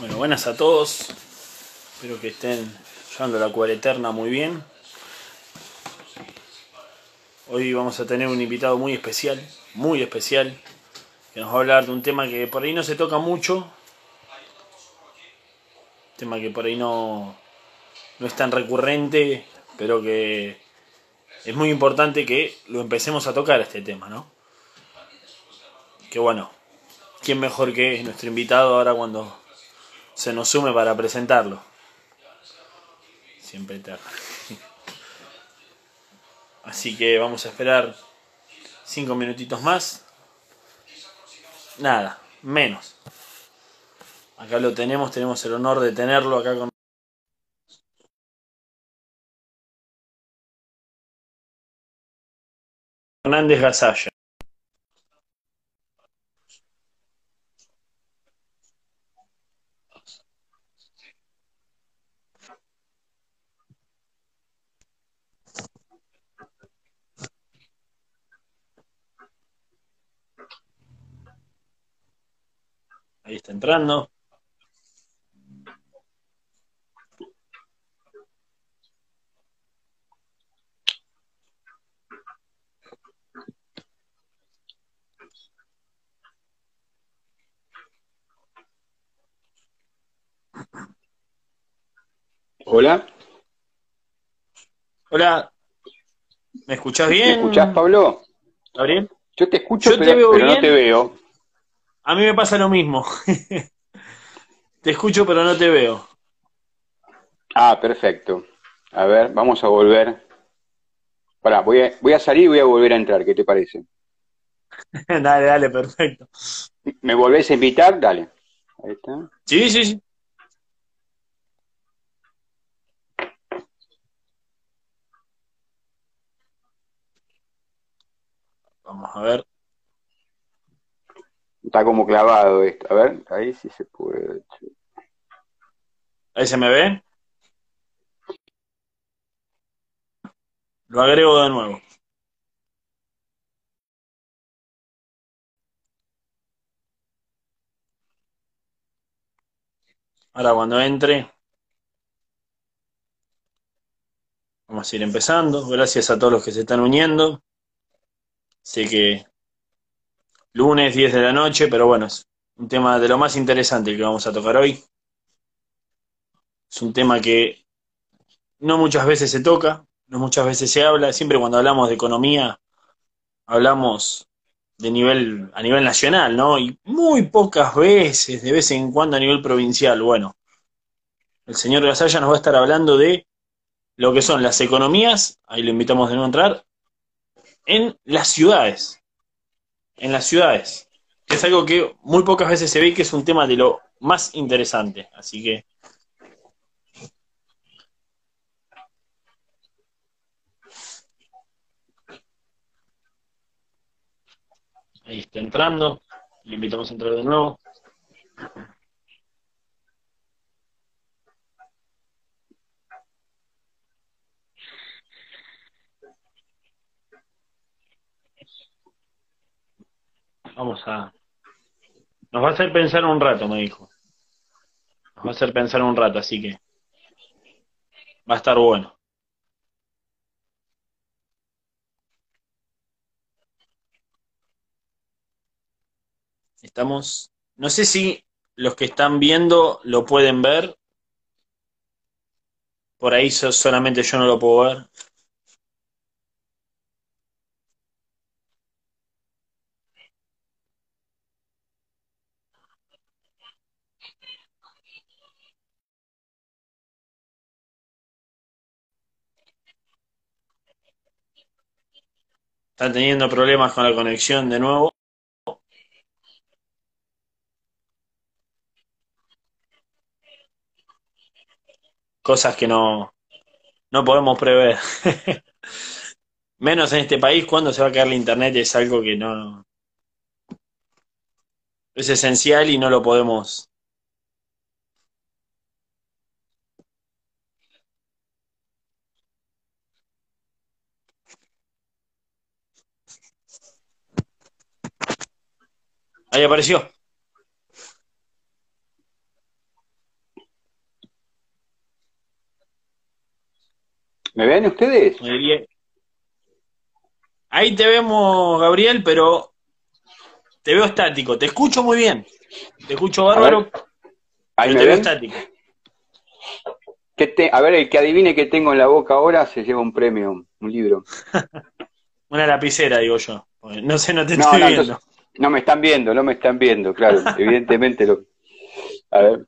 Bueno, buenas a todos. Espero que estén llevando la cuareterna muy bien. Hoy vamos a tener un invitado muy especial, muy especial, que nos va a hablar de un tema que por ahí no se toca mucho. Tema que por ahí no, no es tan recurrente, pero que es muy importante que lo empecemos a tocar este tema, ¿no? Que bueno, ¿quién mejor que nuestro invitado ahora cuando se nos sume para presentarlo? Siempre eterno. Así que vamos a esperar cinco minutitos más. Nada, menos. Acá lo tenemos, tenemos el honor de tenerlo acá con Hernández Gasalla. Está entrando. Hola, Hola, ¿me escuchás bien? ¿me escuchás, Pablo? Gabriel? Yo te escucho, Yo te pero, veo pero no bien. te veo. A mí me pasa lo mismo. te escucho pero no te veo. Ah, perfecto. A ver, vamos a volver. Pará, voy a, voy a salir y voy a volver a entrar, ¿qué te parece? dale, dale, perfecto. ¿Me volvés a invitar? Dale. Ahí está. Sí, sí, sí. Vamos a ver. Está como clavado esto. A ver, ahí sí se puede. Ahí se me ve. Lo agrego de nuevo. Ahora cuando entre, vamos a ir empezando. Gracias a todos los que se están uniendo. Sé que lunes 10 de la noche, pero bueno, es un tema de lo más interesante que vamos a tocar hoy. Es un tema que no muchas veces se toca, no muchas veces se habla. Siempre cuando hablamos de economía, hablamos de nivel, a nivel nacional, ¿no? Y muy pocas veces, de vez en cuando a nivel provincial. Bueno, el señor Gasalla nos va a estar hablando de lo que son las economías, ahí lo invitamos de a entrar, en las ciudades. En las ciudades. Que es algo que muy pocas veces se ve y que es un tema de lo más interesante. Así que ahí está entrando. Le invitamos a entrar de nuevo. Vamos a. Nos va a hacer pensar un rato, me dijo. Nos va a hacer pensar un rato, así que. Va a estar bueno. Estamos. No sé si los que están viendo lo pueden ver. Por ahí so- solamente yo no lo puedo ver. Están teniendo problemas con la conexión de nuevo. Cosas que no, no podemos prever. Menos en este país, cuando se va a caer la internet es algo que no es esencial y no lo podemos. Ahí apareció. ¿Me ven ustedes? Muy bien. Ahí te vemos, Gabriel, pero te veo estático. Te escucho muy bien. Te escucho bárbaro. Ahí pero me te veo estático. Que te, a ver, el que adivine que tengo en la boca ahora se lleva un premio, un libro. Una lapicera, digo yo. No sé, no te estoy viendo no me están viendo, no me están viendo, claro. evidentemente lo. A ver.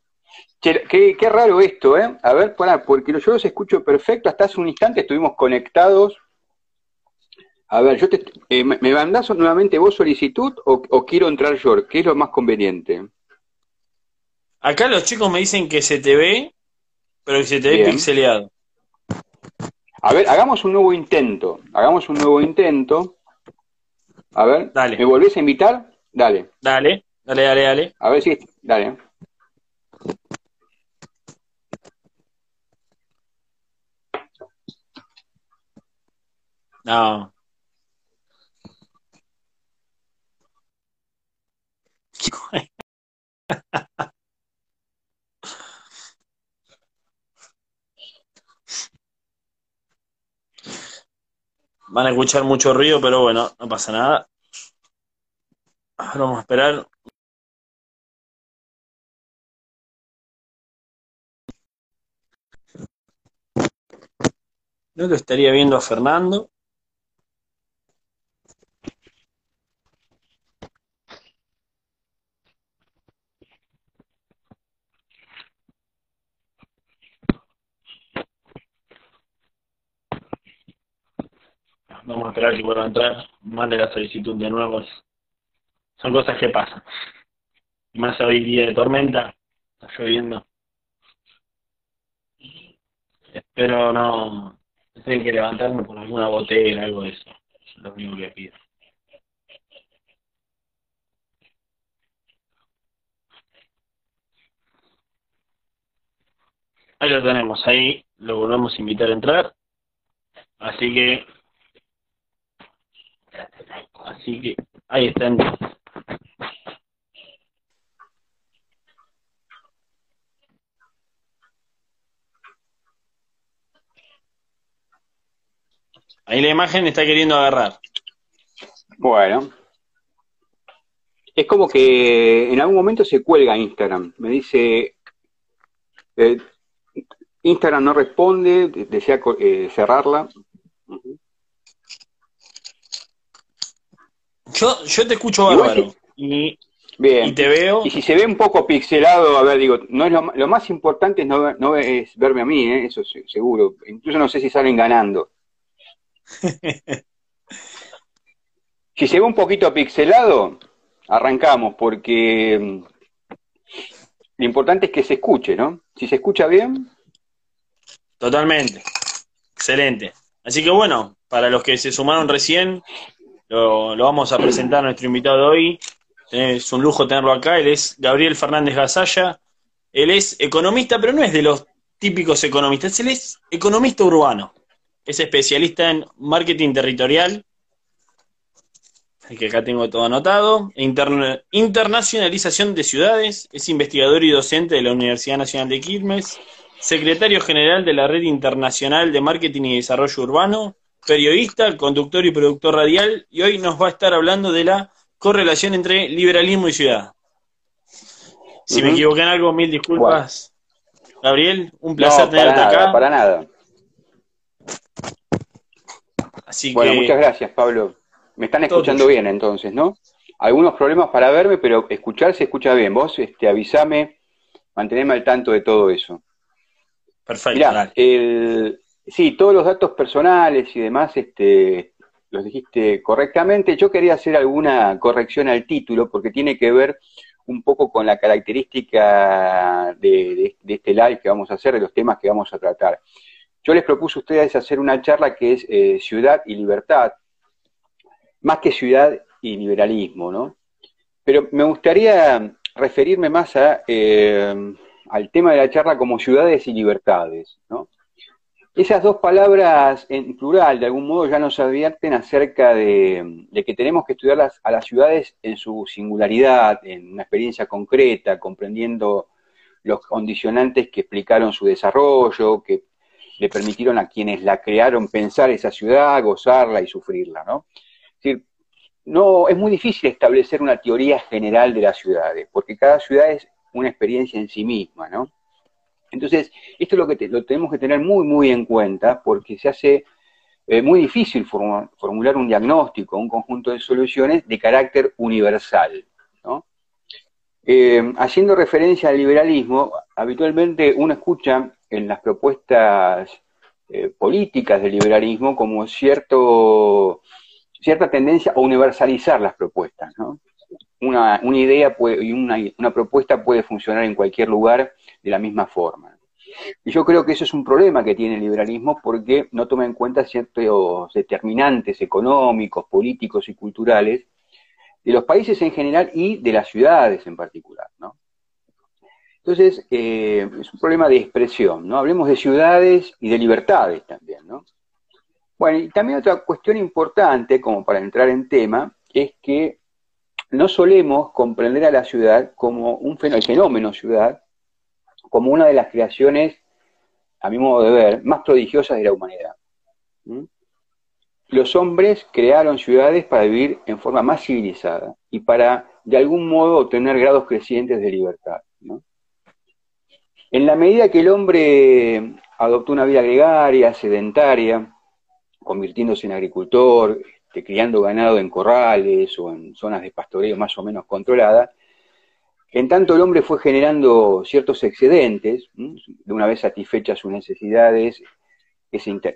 qué, raro esto, ¿eh? A ver, para, porque yo los escucho perfecto. Hasta hace un instante estuvimos conectados. A ver, yo te, eh, ¿me mandás nuevamente vos solicitud o, quiero entrar yo? ¿Qué es lo más conveniente? Acá los chicos me dicen que se te ve, pero que se te ve pixeleado. A ver, hagamos un nuevo intento. Hagamos un nuevo intento. A ver, dale. ¿me volvés a invitar? Dale. Dale, dale, dale, dale. A ver si. Dale. No. Van a escuchar mucho ruido, pero bueno, no pasa nada. Ahora vamos a esperar. No lo estaría viendo a Fernando. Vamos a esperar que vuelva a entrar. Mande la solicitud de nuevo. Son cosas que pasan. Más hoy día de tormenta. Está lloviendo. Espero no tener que levantarme por alguna botella, algo de eso. es lo único que pido. Ahí lo tenemos, ahí lo volvemos a invitar a entrar. Así que Así que ahí están. Ahí la imagen está queriendo agarrar. Bueno. Es como que en algún momento se cuelga Instagram. Me dice, eh, Instagram no responde, desea eh, cerrarla. Yo, yo te escucho bárbaro. Y, Bien. y te veo. Y si se ve un poco pixelado, a ver, digo, no es lo, más importante es no, no, es verme a mí, ¿eh? eso seguro. Incluso no sé si salen ganando. si se ve un poquito pixelado, arrancamos, porque mm, lo importante es que se escuche, ¿no? Si se escucha bien. Totalmente. Excelente. Así que bueno, para los que se sumaron recién, lo, vamos a presentar a nuestro invitado hoy. Es un lujo tenerlo acá. Él es Gabriel Fernández Gasalla. Él es economista, pero no es de los típicos economistas. Él es economista urbano. Es especialista en marketing territorial. que acá tengo todo anotado. internacionalización de ciudades. Es investigador y docente de la Universidad Nacional de Quilmes. Secretario general de la Red Internacional de Marketing y Desarrollo Urbano periodista, conductor y productor radial, y hoy nos va a estar hablando de la correlación entre liberalismo y ciudad. Si me equivoqué en algo, mil disculpas. Gabriel, un placer tenerte acá. Para nada. Así bueno, muchas gracias, Pablo. Me están escuchando bien entonces, ¿no? Algunos problemas para verme, pero escuchar se escucha bien. Vos este, avísame, manteneme al tanto de todo eso. Perfecto. Mirá, el, Sí, todos los datos personales y demás este, los dijiste correctamente. Yo quería hacer alguna corrección al título porque tiene que ver un poco con la característica de, este live que vamos a hacer, de los temas que vamos a tratar. Yo les propuse a ustedes hacer una charla que es eh, ciudad y libertad, más que ciudad y liberalismo, ¿no? Pero me gustaría referirme más a, eh, al tema de la charla como ciudades y libertades, ¿no? Esas dos palabras en plural, de algún modo, ya nos advierten acerca de, que tenemos que estudiar a las ciudades en su singularidad, en una experiencia concreta, comprendiendo los condicionantes que explicaron su desarrollo, que le permitieron a quienes la crearon pensar esa ciudad, gozarla y sufrirla, ¿no? Es no, es muy difícil establecer una teoría general de las ciudades, porque cada ciudad es una experiencia en sí misma, ¿no? Entonces, esto es lo que lo tenemos que tener muy, muy en cuenta, porque se hace eh, muy difícil formular un diagnóstico, un conjunto de soluciones de carácter universal. Eh, haciendo referencia al liberalismo, habitualmente uno escucha en las propuestas eh, políticas del liberalismo como cierto cierta tendencia a universalizar las propuestas. Una, idea y una, propuesta puede funcionar en cualquier lugar de la misma forma. Y yo creo que eso es un problema que tiene el liberalismo porque no toma en cuenta ciertos determinantes económicos, políticos y culturales de los países en general y de las ciudades en particular. ¿no? Entonces, eh, es un problema de expresión, ¿no? Hablemos de ciudades y de libertades también, ¿no? Bueno, y también otra cuestión importante, como para entrar en tema, es que no solemos comprender a la ciudad como un fenómeno, el fenómeno ciudad, como una de las creaciones, a mi modo de ver, más prodigiosas de la humanidad. Los hombres crearon ciudades para vivir en forma más civilizada y para, de algún modo, obtener grados crecientes de libertad. En la medida que el hombre adoptó una vida gregaria, sedentaria, convirtiéndose en agricultor, este, criando ganado en corrales o en zonas de pastoreo más o menos controladas, en tanto el hombre fue generando ciertos excedentes, de una vez satisfechas sus necesidades,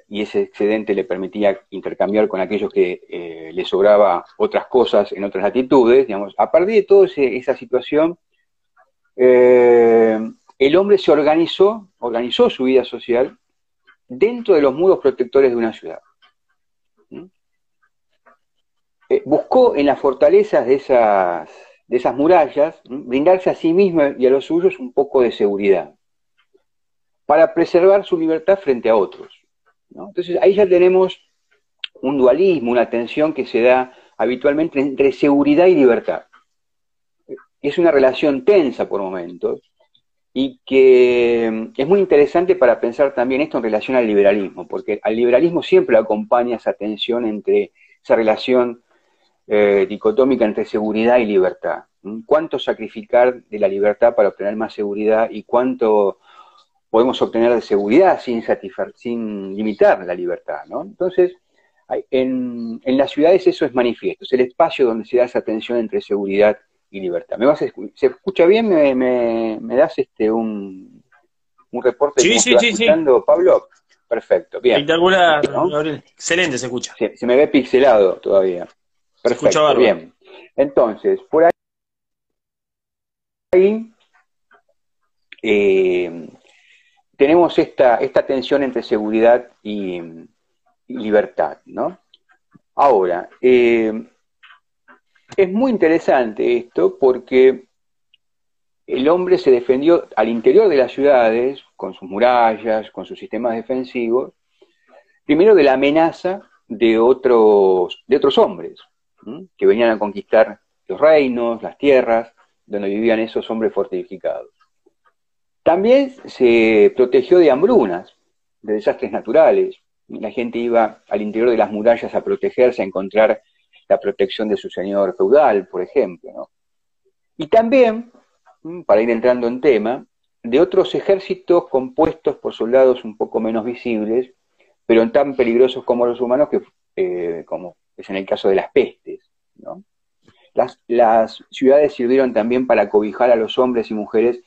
y ese excedente le permitía intercambiar con aquellos que eh, le sobraba otras cosas en otras latitudes, digamos, a partir de toda esa situación, eh, el hombre se organizó, organizó su vida social dentro de los muros protectores de una ciudad. Eh, buscó en las fortalezas de esas, de esas murallas brindarse a sí mismo y a los suyos un poco de seguridad para preservar su libertad frente a otros. Entonces ahí ya tenemos un dualismo, una tensión que se da habitualmente entre seguridad y libertad. Es una relación tensa por momentos y que es muy interesante para pensar también esto en relación al liberalismo, porque al liberalismo siempre acompaña esa tensión entre esa relación eh, dicotómica entre seguridad y libertad. ¿Cuánto sacrificar de la libertad para obtener más seguridad y cuánto podemos obtener de seguridad sin, sin limitar la libertad? ¿no? Entonces, en, las ciudades eso es manifiesto, es el espacio donde se da esa tensión entre seguridad y libertad. ¿Me vas ¿Se escucha bien? ¿Me, das este un, un reporte? Sí, sí, sí, Pablo? Perfecto, bien. Espectacular, Excelente se escucha. se me ve pixelado todavía. Perfecto, bien. Entonces, por ahí eh, tenemos esta, esta tensión entre seguridad y, libertad, ¿no? Ahora, eh, es muy interesante esto porque el hombre se defendió al interior de las ciudades, con sus murallas, con sus sistemas defensivos, primero de la amenaza de otros, de otros hombres, que venían a conquistar los reinos, las tierras, donde vivían esos hombres fortificados. También se protegió de hambrunas, de desastres naturales. La gente iba al interior de las murallas a protegerse, a encontrar la protección de su señor feudal, por ejemplo. Y también, para ir entrando en tema, de otros ejércitos compuestos por soldados un poco menos visibles, pero tan peligrosos como los humanos, que, eh, como es en el caso de las pestes. Las, ciudades sirvieron también para cobijar a los hombres y mujeres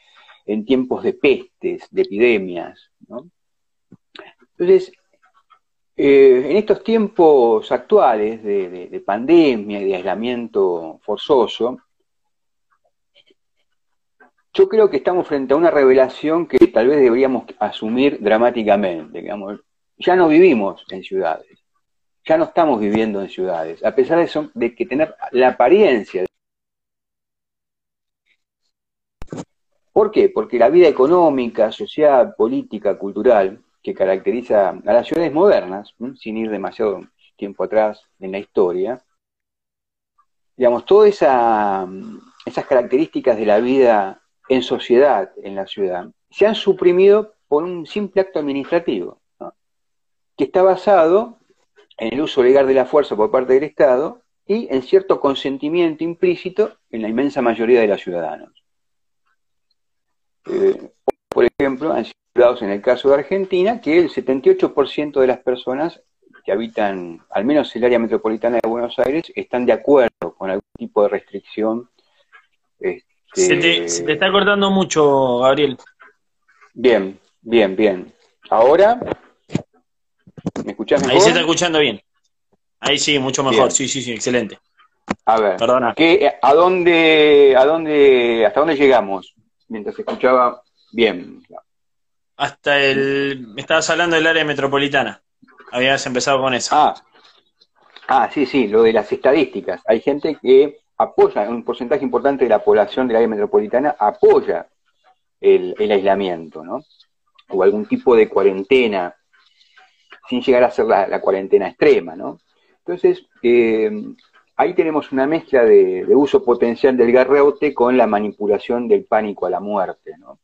en tiempos de pestes, de epidemias. Entonces, eh, en estos tiempos actuales de, pandemia y de aislamiento forzoso, yo creo que estamos frente a una revelación que tal vez deberíamos asumir dramáticamente. Ya no vivimos en ciudades ya no estamos viviendo en ciudades, a pesar de, eso, de que tener la apariencia. ¿Por qué? Porque la vida económica, social, política, cultural, que caracteriza a las ciudades modernas, sin ir demasiado tiempo atrás en la historia, digamos, todas esa, esas características de la vida en sociedad en la ciudad se han suprimido por un simple acto administrativo. que está basado en el uso legal de la fuerza por parte del Estado y en cierto consentimiento implícito en la inmensa mayoría de los ciudadanos. Eh, por ejemplo, han sido en el caso de Argentina que el 78% de las personas que habitan, al menos el área metropolitana de Buenos Aires, están de acuerdo con algún tipo de restricción. Este, se, te, se, te, está cortando mucho, Gabriel. Bien, bien, bien. Ahora, ¿me escuchás mejor? Ahí se está escuchando bien. Ahí sí, mucho mejor. Sí, sí, sí, excelente. A ver, Perdona. ¿qué, a, dónde, ¿a dónde, hasta dónde llegamos? Mientras escuchaba bien. Hasta el... Me estabas hablando del área metropolitana. Habías empezado con eso. Ah, ah, sí, sí, lo de las estadísticas. Hay gente que apoya, un porcentaje importante de la población del área metropolitana apoya el, aislamiento, ¿no? O algún tipo de cuarentena, sin llegar a ser la, cuarentena extrema, ¿no? Entonces, eh, ahí tenemos una mezcla de, uso potencial del garrote con la manipulación del pánico a la muerte, ¿no?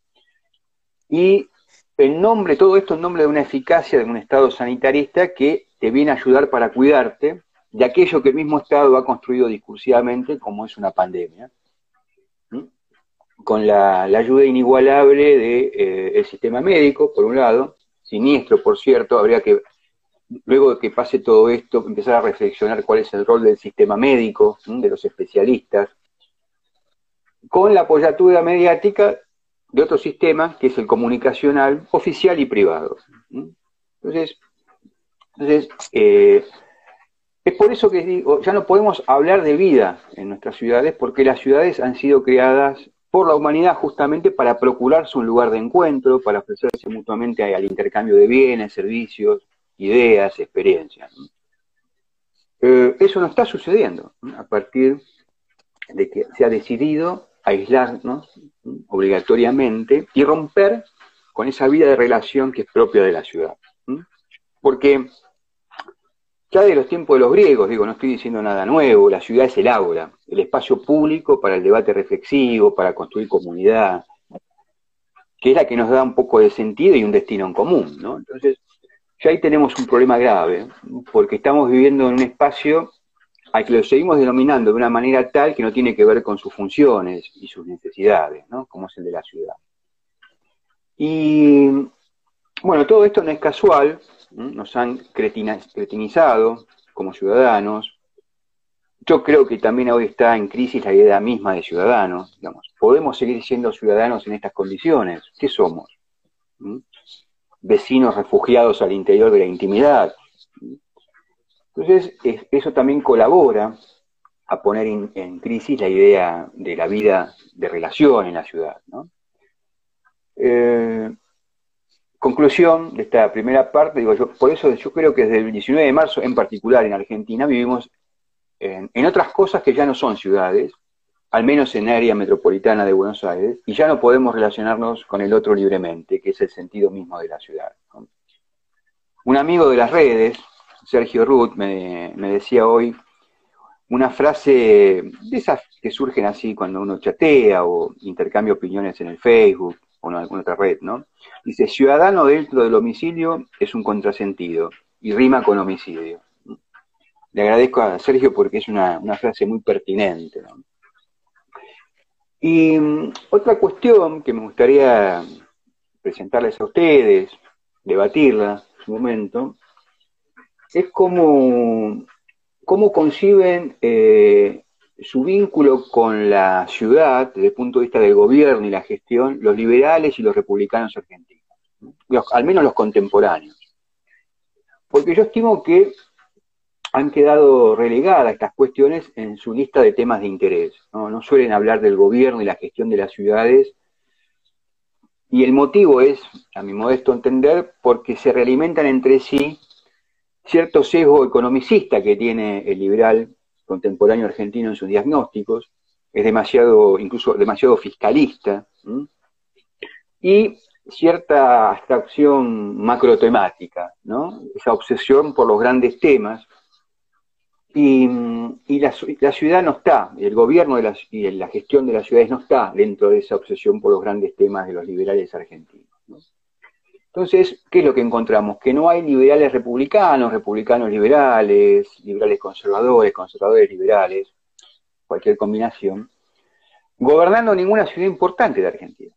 Y en nombre, todo esto en nombre de una eficacia de un Estado sanitarista que te viene a ayudar para cuidarte de aquello que el mismo Estado ha construido discursivamente como es una pandemia, con la, ayuda inigualable del de, eh, sistema médico, por un lado, siniestro, por cierto, habría que, luego de que pase todo esto, empezar a reflexionar cuál es el rol del sistema médico, de los especialistas, con la apoyatura mediática de otro sistema, que es el comunicacional oficial y privado. Entonces, entonces eh, es por eso que digo, ya no podemos hablar de vida en nuestras ciudades, porque las ciudades han sido creadas por la humanidad justamente para procurarse un lugar de encuentro, para ofrecerse mutuamente al intercambio de bienes, servicios, ideas, experiencias. Eh, eso no está sucediendo a partir de que se ha decidido aislarnos obligatoriamente y romper con esa vida de relación que es propia de la ciudad. Porque ya de los tiempos de los griegos, digo, no estoy diciendo nada nuevo, la ciudad es el aula, el espacio público para el debate reflexivo, para construir comunidad, que es la que nos da un poco de sentido y un destino en común, ¿no? Entonces, ya ahí tenemos un problema grave, porque estamos viviendo en un espacio al que lo seguimos denominando de una manera tal que no tiene que ver con sus funciones y sus necesidades, ¿no? como es el de la ciudad. Y bueno, todo esto no es casual, nos han cretinizado como ciudadanos. Yo creo que también hoy está en crisis la idea misma de ciudadanos. Digamos. ¿Podemos seguir siendo ciudadanos en estas condiciones? ¿Qué somos? Vecinos refugiados al interior de la intimidad, entonces, eso también colabora a poner en, crisis la idea de la vida de relación en la ciudad. Eh, conclusión de esta primera parte, digo yo, por eso yo creo que desde el 19 de marzo en particular en Argentina vivimos en, en otras cosas que ya no son ciudades, al menos en área metropolitana de Buenos Aires, y ya no podemos relacionarnos con el otro libremente, que es el sentido mismo de la ciudad. Un amigo de las redes, Sergio Ruth me, decía hoy una frase de esas que surgen así cuando uno chatea o intercambia opiniones en el Facebook o en alguna otra red, ¿no? Dice, ciudadano dentro del homicidio es un contrasentido y rima con homicidio. Le agradezco a Sergio porque es una, frase muy pertinente. Y mm, otra cuestión que me gustaría presentarles a ustedes, debatirla su momento, es como, cómo conciben eh, su vínculo con la ciudad desde el punto de vista del gobierno y la gestión, los liberales y los republicanos argentinos, al menos los contemporáneos. Porque yo estimo que han quedado relegadas estas cuestiones en su lista de temas de interés. ¿no? suelen hablar del gobierno y la gestión de las ciudades. Y el motivo es, a mi modesto entender, porque se realimentan entre sí cierto sesgo economicista que tiene el liberal contemporáneo argentino en sus diagnósticos, es demasiado, incluso demasiado fiscalista, y cierta abstracción macrotemática, ¿no? esa obsesión por los grandes temas, y, la, ciudad no está, el gobierno de y la gestión de las ciudades no está dentro de esa obsesión por los grandes temas de los liberales argentinos. Entonces, ¿qué es lo que encontramos? Que no hay liberales republicanos, republicanos liberales, liberales conservadores, conservadores liberales, cualquier combinación, gobernando ninguna ciudad importante de Argentina.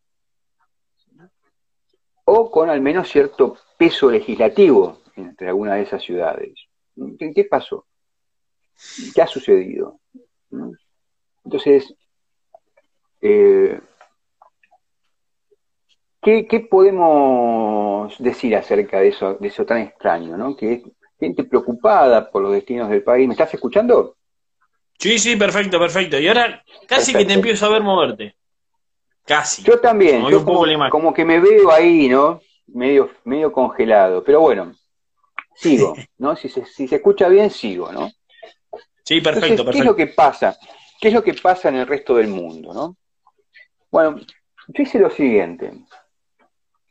O con al menos cierto peso legislativo entre alguna de esas ciudades. ¿Qué, pasó? ¿Qué ha sucedido? Entonces, eh, ¿qué, podemos decir acerca de eso, de eso tan extraño, ¿no? Que es gente preocupada por los destinos del país. ¿Me estás escuchando? Sí, sí, perfecto, perfecto. Y ahora casi que te empiezo a ver moverte. Casi. Yo también, yo como, que me veo ahí, ¿no? Medio, medio congelado. Pero bueno, sigo, ¿no? Si se, si se escucha bien, sigo, ¿no? Sí, perfecto, perfecto. ¿Qué es lo que pasa? ¿Qué es lo que pasa en el resto del mundo, no? Bueno, yo hice lo siguiente.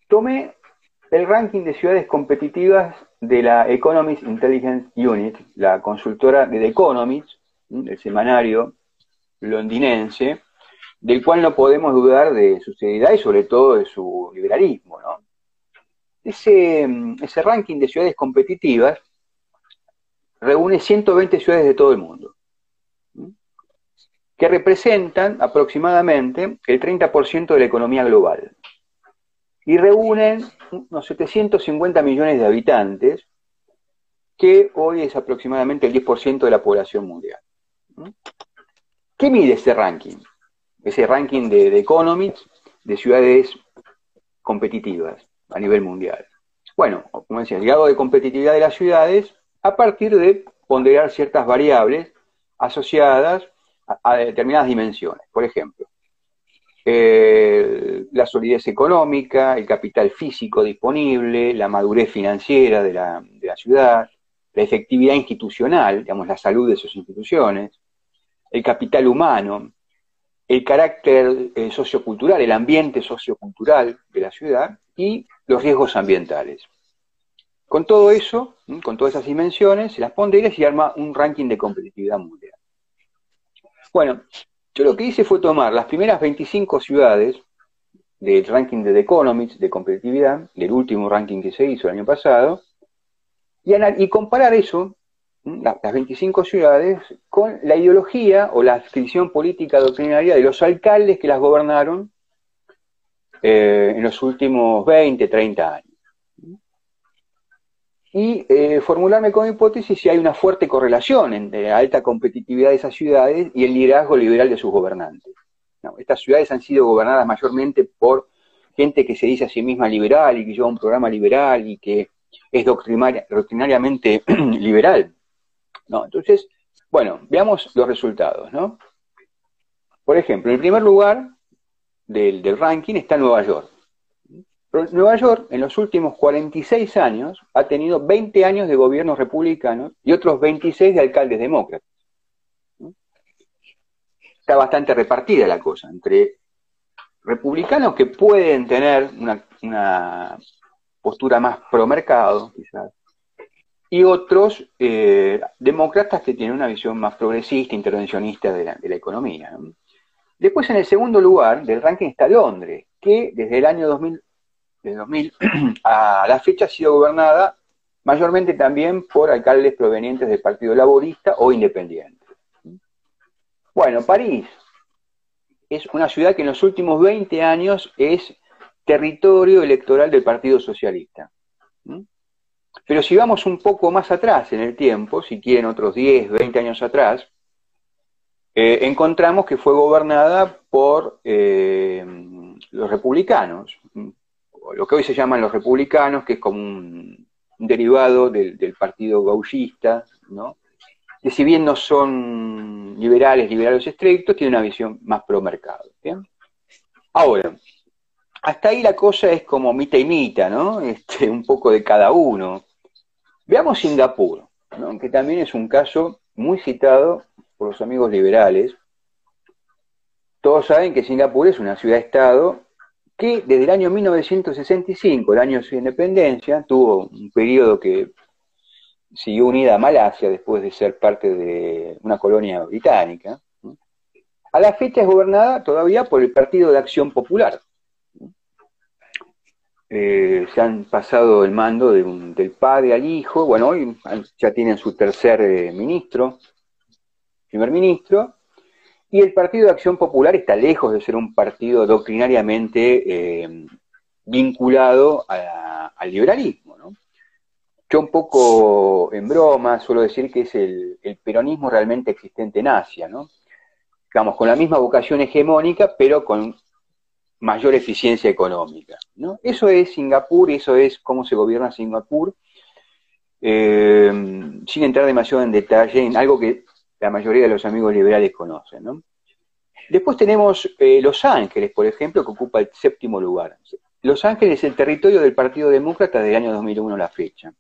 Tomé el ranking de ciudades competitivas de la Economist Intelligence Unit, la consultora de The Economist, el semanario londinense, del cual no podemos dudar de su seriedad y sobre todo de su liberalismo. ¿no? Ese, ese ranking de ciudades competitivas reúne 120 ciudades de todo el mundo, que representan aproximadamente el 30% de la economía global y reúnen unos 750 millones de habitantes, que hoy es aproximadamente el 10% de la población mundial. ¿Qué mide ese ranking? Ese ranking de, de Economics de ciudades competitivas a nivel mundial. Bueno, como decía, el grado de competitividad de las ciudades a partir de ponderar ciertas variables asociadas a, determinadas dimensiones. Por ejemplo, eh, la solidez económica, el capital físico disponible, la madurez financiera de la, ciudad, la efectividad institucional, digamos, la salud de sus instituciones, el capital humano, el carácter eh, sociocultural, el ambiente sociocultural de la ciudad y los riesgos ambientales. Con todo eso, con todas esas dimensiones, se las pondera y arma un ranking de competitividad mundial. Bueno, yo lo que hice fue tomar las primeras 25 ciudades del ranking de The Economics de competitividad, del último ranking que se hizo el año pasado, y, comparar eso, las 25 ciudades, con la ideología o la adscripción política doctrinaria de los alcaldes que las gobernaron eh, en los últimos 20, 30 años. Y eh, formularme como hipótesis si hay una fuerte correlación entre la alta competitividad de esas ciudades y el liderazgo liberal de sus gobernantes. estas ciudades han sido gobernadas mayormente por gente que se dice a sí misma liberal y que lleva un programa liberal y que es doctrinariamente liberal. ¿no? Entonces, bueno, veamos los resultados. ¿no? Por ejemplo, en el primer lugar del, del ranking está Nueva York. Nueva York en los últimos 46 años ha tenido 20 años de gobiernos republicanos y otros 26 de alcaldes demócratas. Está bastante repartida la cosa entre republicanos que pueden tener una, una postura más pro mercado, quizás, y otros eh, demócratas que tienen una visión más progresista, intervencionista de la, economía. Después, en el segundo lugar del ranking está Londres, que desde el año 2000, 2000 a la fecha ha sido gobernada mayormente también por alcaldes provenientes del Partido Laborista o independiente. Bueno, París es una ciudad que en los últimos 20 años es territorio electoral del Partido Socialista. Pero si vamos un poco más atrás en el tiempo, si quieren otros 10, 20 años atrás, eh, encontramos que fue gobernada por eh, los republicanos, lo que hoy se llaman los republicanos, que es como un, derivado del, partido gauchista, ¿no? que si bien no son liberales, liberales estrictos, tienen una visión más pro mercado. Ahora, hasta ahí la cosa es como mita y mita, ¿no? Este, un poco de cada uno. Veamos Singapur, ¿no? que también es un caso muy citado por los amigos liberales. Todos saben que Singapur es una ciudad-estado que desde el año 1965, el año de su independencia, tuvo un periodo que siguió unida a Malasia después de ser parte de una colonia británica. A la fecha es gobernada todavía por el Partido de Acción Popular, eh, se han pasado el mando del padre al hijo, bueno, hoy ya tienen su tercer eh, ministro, primer ministro, y el Partido de Acción Popular está lejos de ser un partido doctrinariamente eh, vinculado al liberalismo. ¿no? Yo un poco en broma suelo decir que es el, peronismo realmente existente en Asia, ¿no? Digamos, con la misma vocación hegemónica, pero con mayor eficiencia económica. Eso es Singapur, eso es cómo se gobierna Singapur, eh, sin entrar demasiado en detalle en algo que la mayoría de los amigos liberales conocen. ¿no? Después tenemos eh, Los Ángeles, por ejemplo, que ocupa el séptimo lugar. Los Ángeles es el territorio del Partido Demócrata desde el año 2001 a la fecha.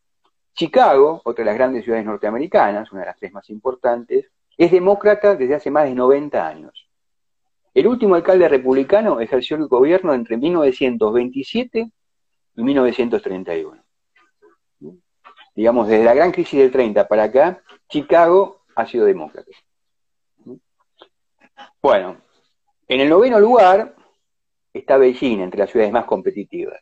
Chicago, otra de las grandes ciudades norteamericanas, una de las tres más importantes, es demócrata desde hace más de 90 años. El último alcalde republicano ejerció el gobierno entre 1927 y 1931. Digamos, desde la gran crisis del 30 para acá, Chicago ha sido demócrata. Bueno, en el noveno lugar está Beijing, entre las ciudades más competitivas.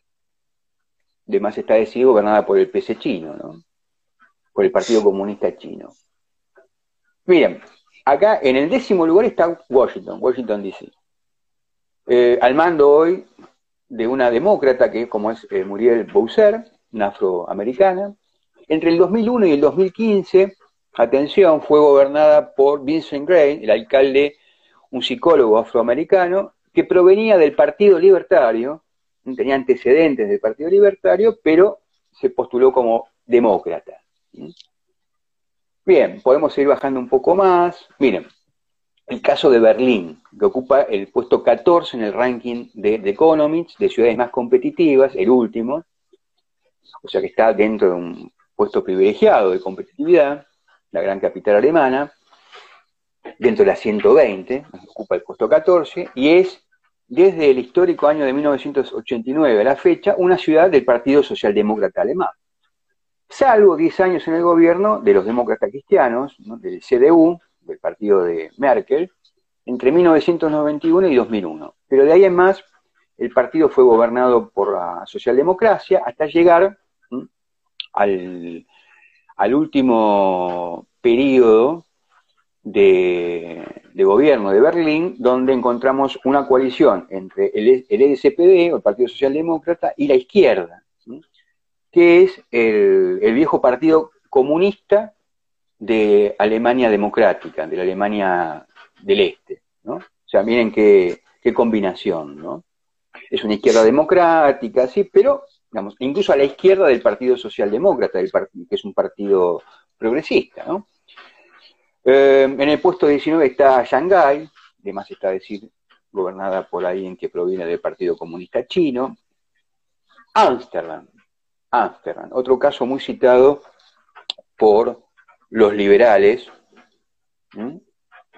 Además está decidido gobernada por el PC chino, ¿no? Por el Partido Comunista Chino. Miren, Acá en el décimo lugar está Washington, Washington DC. Eh, al mando hoy de una demócrata que como es eh, Muriel Bowser, una afroamericana. Entre el 2001 y el 2015, atención, fue gobernada por Vincent Gray, el alcalde, un psicólogo afroamericano, que provenía del Partido Libertario, tenía antecedentes del Partido Libertario, pero se postuló como demócrata. Bien, podemos ir bajando un poco más. Miren, el caso de Berlín, que ocupa el puesto 14 en el ranking de, Economics, de ciudades más competitivas, el último, o sea que está dentro de un puesto privilegiado de competitividad, la gran capital alemana, dentro de la 120, ocupa el puesto 14, y es desde el histórico año de 1989 a la fecha una ciudad del Partido Socialdemócrata Alemán. Salvo 10 años en el gobierno de los demócratas cristianos, del CDU, del partido de Merkel, entre 1991 y 2001. Pero de ahí en más, el partido fue gobernado por la socialdemocracia hasta llegar al, último periodo de, gobierno de Berlín, donde encontramos una coalición entre el, el SPD, el Partido Socialdemócrata, y la izquierda, que es el, viejo partido comunista de Alemania democrática, de la Alemania del Este, ¿no? O sea, miren qué, combinación, ¿no? Es una izquierda democrática, sí, pero, digamos, incluso a la izquierda del Partido Socialdemócrata, que es un partido progresista, ¿no? Eh, en el puesto 19 está Shanghái, además está decir, gobernada por alguien que proviene del Partido Comunista Chino. Ámsterdam, Amsterdam, otro caso muy citado por los liberales,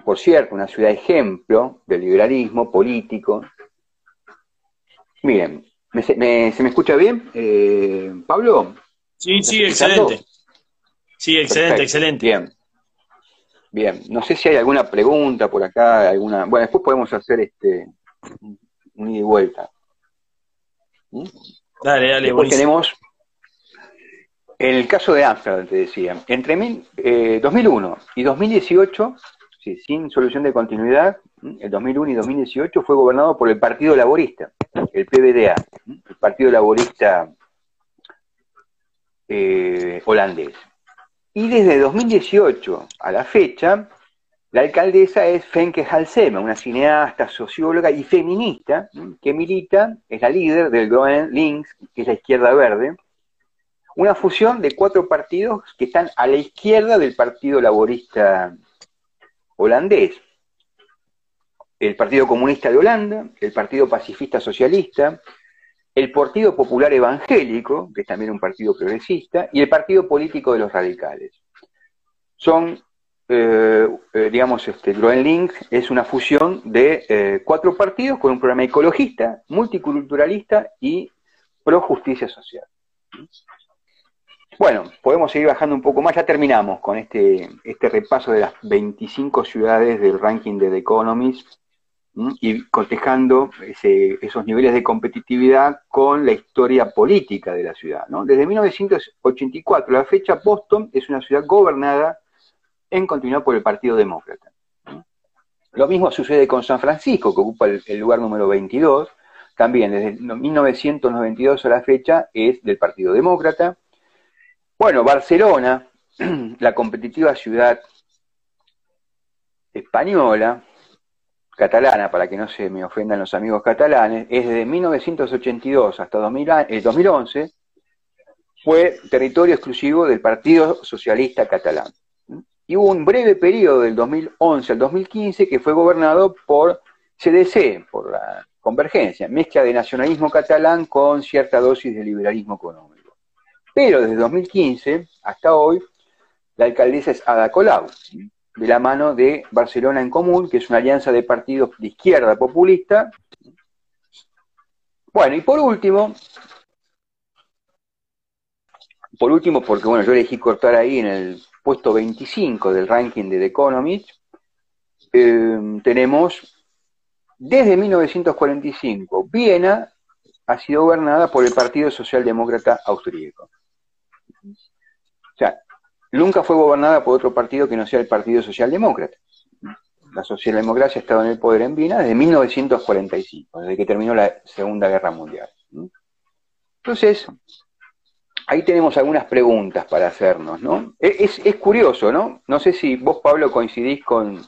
por cierto, una ciudad ejemplo del liberalismo político. Miren, se me escucha bien, eh, Pablo? Sí, sí, excelente. Sí, excelente, excelente. Bien. Bien, no sé si hay alguna pregunta por acá, alguna. Bueno, después podemos hacer este un ida y vuelta. Dale, dale, después tenemos en el caso de Amsterdam, te decía, entre 2001 eh, y 2018, sin solución de continuidad, el 2001 y 2018 fue gobernado por el Partido Laborista, el PBDA, el Partido Laborista eh, holandés. Y desde 2018 a la fecha, la alcaldesa es Fenke Halsema, una cineasta, socióloga y feminista que milita, es la líder del Groen Links, que es la izquierda verde, una fusión de cuatro partidos que están a la izquierda del Partido Laborista holandés. El Partido Comunista de Holanda, el Partido Pacifista Socialista, el Partido Popular Evangélico, que es también un partido progresista, y el Partido Político de los Radicales. Son, eh, eh, digamos, este, Groenlink es una fusión de eh, cuatro partidos con un programa ecologista, multiculturalista y pro justicia social. Bueno, podemos seguir bajando un poco más, ya terminamos con este, este repaso de las 25 ciudades del ranking de The Economist y cotejando esos niveles de competitividad con la historia política de la ciudad. Desde 1984 la fecha, Boston es una ciudad gobernada en continuidad por el Partido Demócrata. Lo mismo sucede con San Francisco, que ocupa el, lugar número 22, también desde 1992 a la fecha es del Partido Demócrata. Bueno, Barcelona, la competitiva ciudad española, catalana, para que no se me ofendan los amigos catalanes, es desde 1982 hasta 2011, fue territorio exclusivo del Partido Socialista Catalán. Y hubo un breve periodo del 2011 al 2015 que fue gobernado por CDC, por la convergencia, mezcla de nacionalismo catalán con cierta dosis de liberalismo económico. Pero desde 2015 hasta hoy, la alcaldesa es Ada Colau, de la mano de Barcelona en Común, que es una alianza de partidos de izquierda populista. Bueno, y por último, por último, porque bueno, yo elegí cortar ahí en el puesto 25 del ranking de The Economist, eh, tenemos desde 1945, Viena ha sido gobernada por el Partido Socialdemócrata Austríaco. Nunca fue gobernada por otro partido que no sea el Partido Socialdemócrata. La socialdemocracia ha estado en el poder en Viena desde 1945, desde que terminó la Segunda Guerra Mundial. Entonces, ahí tenemos algunas preguntas para hacernos, ¿no? Es, curioso, ¿no? No sé si vos, Pablo, coincidís con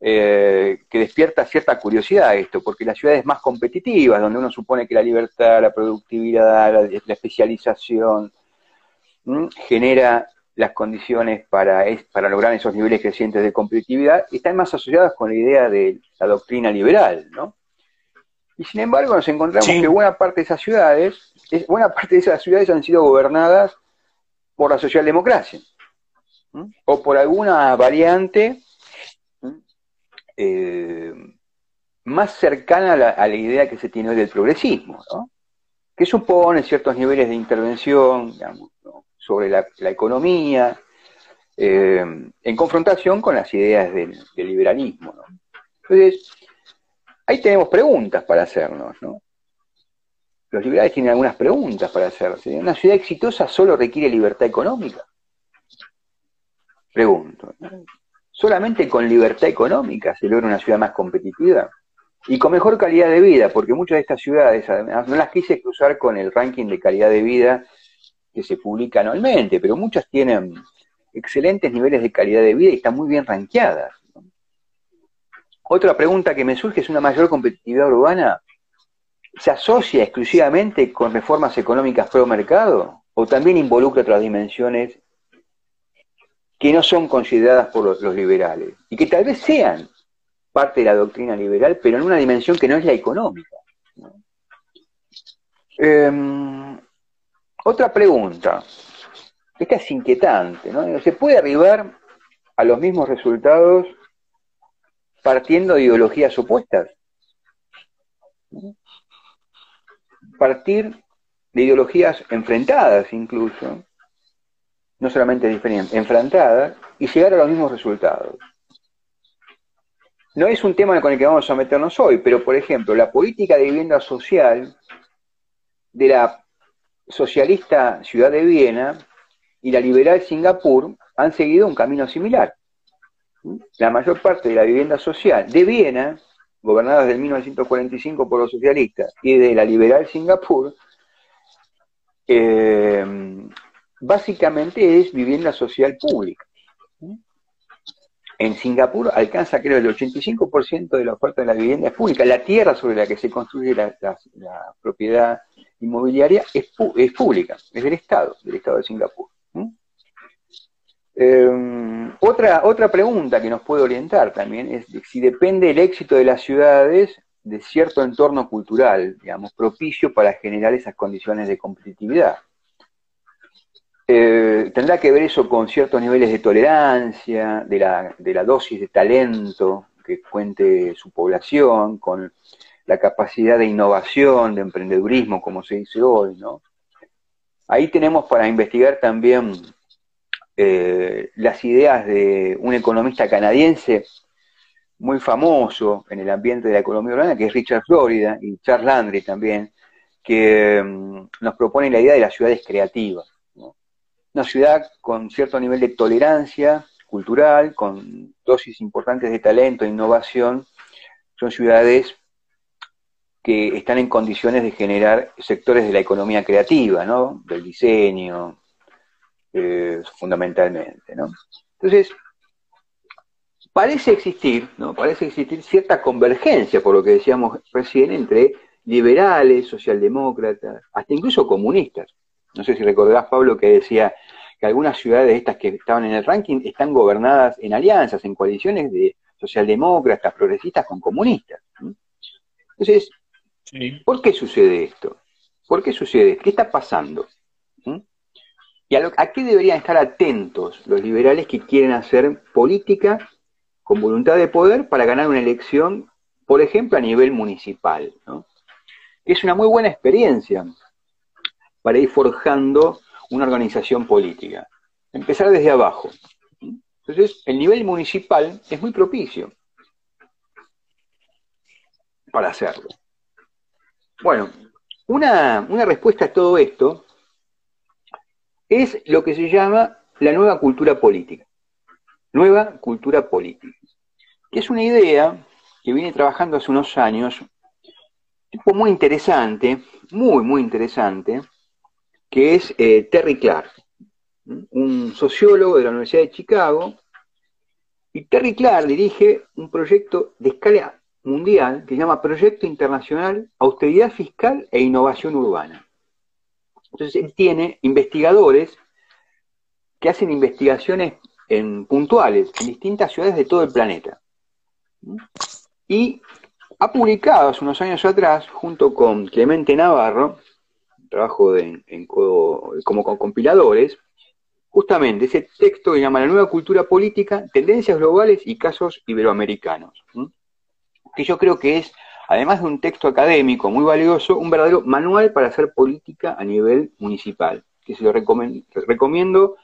eh, que despierta cierta curiosidad esto, porque las ciudades más competitivas, donde uno supone que la libertad, la productividad, la, especialización, genera las condiciones para, para lograr esos niveles crecientes de competitividad están más asociadas con la idea de la doctrina liberal, ¿no? Y sin embargo nos encontramos que buena parte de esas ciudades, buena parte de esas ciudades han sido gobernadas por la socialdemocracia, o por alguna variante eh, más cercana a la, a la, idea que se tiene hoy del progresismo, ¿no? que supone ciertos niveles de intervención, digamos, sobre la, economía, eh, en confrontación con las ideas del, liberalismo. Entonces, ahí tenemos preguntas para hacernos. ¿no? Los liberales tienen algunas preguntas para hacerse. ¿Una ciudad exitosa solo requiere libertad económica? Pregunto. ¿Solamente con libertad económica se logra una ciudad más competitiva? Y con mejor calidad de vida, porque muchas de estas ciudades, además, no las quise cruzar con el ranking de calidad de vida que se publica anualmente, pero muchas tienen excelentes niveles de calidad de vida y están muy bien ranqueadas. Otra pregunta que me surge es una mayor competitividad urbana. ¿Se asocia exclusivamente con reformas económicas pro mercado o también involucra otras dimensiones que no son consideradas por los, liberales y que tal vez sean parte de la doctrina liberal, pero en una dimensión que no es la económica? Em, otra pregunta. Esta es inquietante, ¿no? ¿Se puede arribar a los mismos resultados partiendo de ideologías opuestas? Partir de ideologías enfrentadas incluso, no solamente diferentes, enfrentadas, y llegar a los mismos resultados. No es un tema con el que vamos a meternos hoy, pero por ejemplo, la política de vivienda social de la socialista Ciudad de Viena y la liberal Singapur han seguido un camino similar. La mayor parte de la vivienda social de Viena, gobernada desde 1945 por los socialistas, y de la liberal Singapur, eh, básicamente es vivienda social pública. En Singapur alcanza, creo, el 85% de la oferta de la vivienda es pública. La tierra sobre la que se construye la propiedad inmobiliaria es, pública, es del Estado, del Estado de Singapur. Em, otra, otra pregunta que nos puede orientar también es si depende el éxito de las ciudades de cierto entorno cultural, digamos, propicio para generar esas condiciones de competitividad. Eh, tendrá que ver eso con ciertos niveles de tolerancia, de la, dosis de talento que cuente su población, con la capacidad de innovación, de emprendedurismo, como se dice hoy, ¿no? Ahí tenemos para investigar también eh, las ideas de un economista canadiense muy famoso en el ambiente de la economía urbana, que es Richard Florida, y Charles Landry también, que mm, nos propone la idea de las ciudades creativas. Una ciudad con cierto nivel de tolerancia cultural, con dosis importantes de talento e innovación, son ciudades que están en condiciones de generar sectores de la economía creativa, ¿no? Del diseño, eh, fundamentalmente, ¿no? Entonces, parece existir, ¿no? Parece existir cierta convergencia, por lo que decíamos recién, entre liberales, socialdemócratas, hasta incluso comunistas. No sé si recordás, Pablo, que decía que algunas ciudades estas que estaban en el ranking están gobernadas en alianzas, en coaliciones de socialdemócratas, progresistas con comunistas. Entonces, ¿por qué sucede esto? ¿Por qué sucede? ¿Qué está pasando? ¿Y a, a, qué deberían estar atentos los liberales que quieren hacer política con voluntad de poder para ganar una elección, por ejemplo, a nivel municipal? ¿no? es una muy buena experiencia para ir forjando una organización política. Empezar desde abajo. Entonces, el nivel municipal es muy propicio para hacerlo. Bueno, una, una respuesta a todo esto es lo que se llama la nueva cultura política. Nueva cultura política. Que es una idea que viene trabajando hace unos años tipo muy interesante, muy, muy interesante, que es eh, Terry Clark, un sociólogo de la Universidad de Chicago. Y Terry Clark dirige un proyecto de escala mundial que se llama Proyecto Internacional Austeridad Fiscal e Innovación Urbana. Entonces él tiene investigadores que hacen investigaciones en, puntuales en distintas ciudades de todo el planeta. Y ha publicado hace unos años atrás, junto con Clemente Navarro, trabajo como compiladores, justamente ese texto que llama La nueva cultura política, tendencias globales y casos iberoamericanos, que yo creo que es, además de un texto académico muy valioso, un verdadero manual para hacer política a nivel municipal, que se lo recomiendo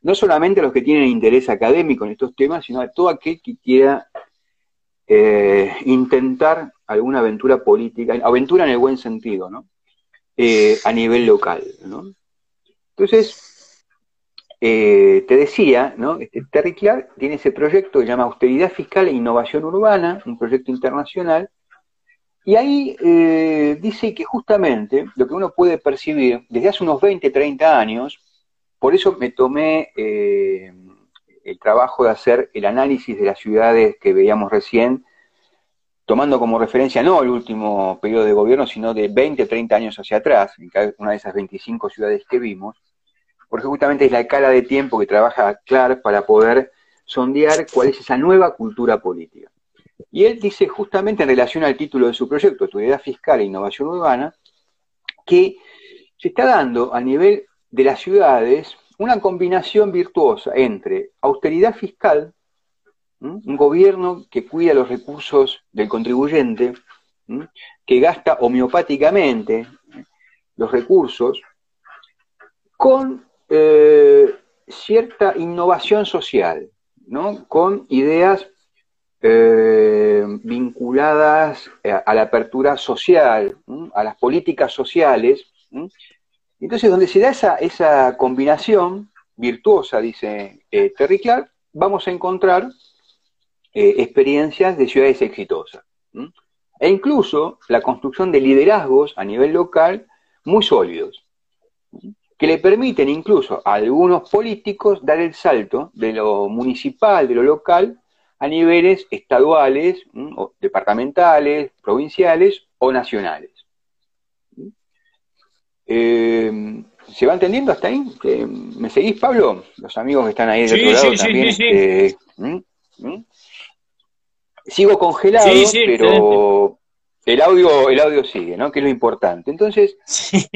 no solamente a los que tienen interés académico en estos temas, sino a todo aquel que quiera eh, intentar alguna aventura política, aventura en el buen sentido, ¿no? Eh, a nivel local, ¿no? Entonces, eh, te decía, ¿no? Este, Terry Clark tiene ese proyecto que se llama Austeridad Fiscal e Innovación Urbana, un proyecto internacional, y ahí dice que justamente lo que uno puede percibir desde hace unos 20, 30 años, por eso me tomé el trabajo de hacer el análisis de las ciudades que veíamos recién, tomando como referencia no el último periodo de gobierno, sino de 20, 30 años hacia atrás, en cada una de esas 25 ciudades que vimos, porque justamente es la escala de tiempo que trabaja Clark para poder sondear cuál es esa nueva cultura política. Y él dice justamente en relación al título de su proyecto, Autoridad Fiscal e Innovación Urbana, que se está dando a nivel de las ciudades una combinación virtuosa entre austeridad fiscal, un gobierno que cuida los recursos del contribuyente, que gasta homeopáticamente los recursos, con eh, cierta innovación social, ¿no? con ideas eh, vinculadas a, la apertura social, a las políticas sociales, entonces, donde se da esa, esa combinación virtuosa, dice eh, Terry Clark, vamos a encontrar eh, experiencias de ciudades exitosas. E incluso la construcción de liderazgos a nivel local muy sólidos, que le permiten incluso a algunos políticos dar el salto de lo municipal, de lo local, a niveles estaduales, o departamentales, provinciales o nacionales. Eh, ¿Se va entendiendo hasta ahí? ¿Me seguís, Pablo? Los amigos que están ahí del otro lado también. Este, Sigo congelado, pero el audio, el audio sigue, ¿no? Que es lo importante. Entonces. Sí,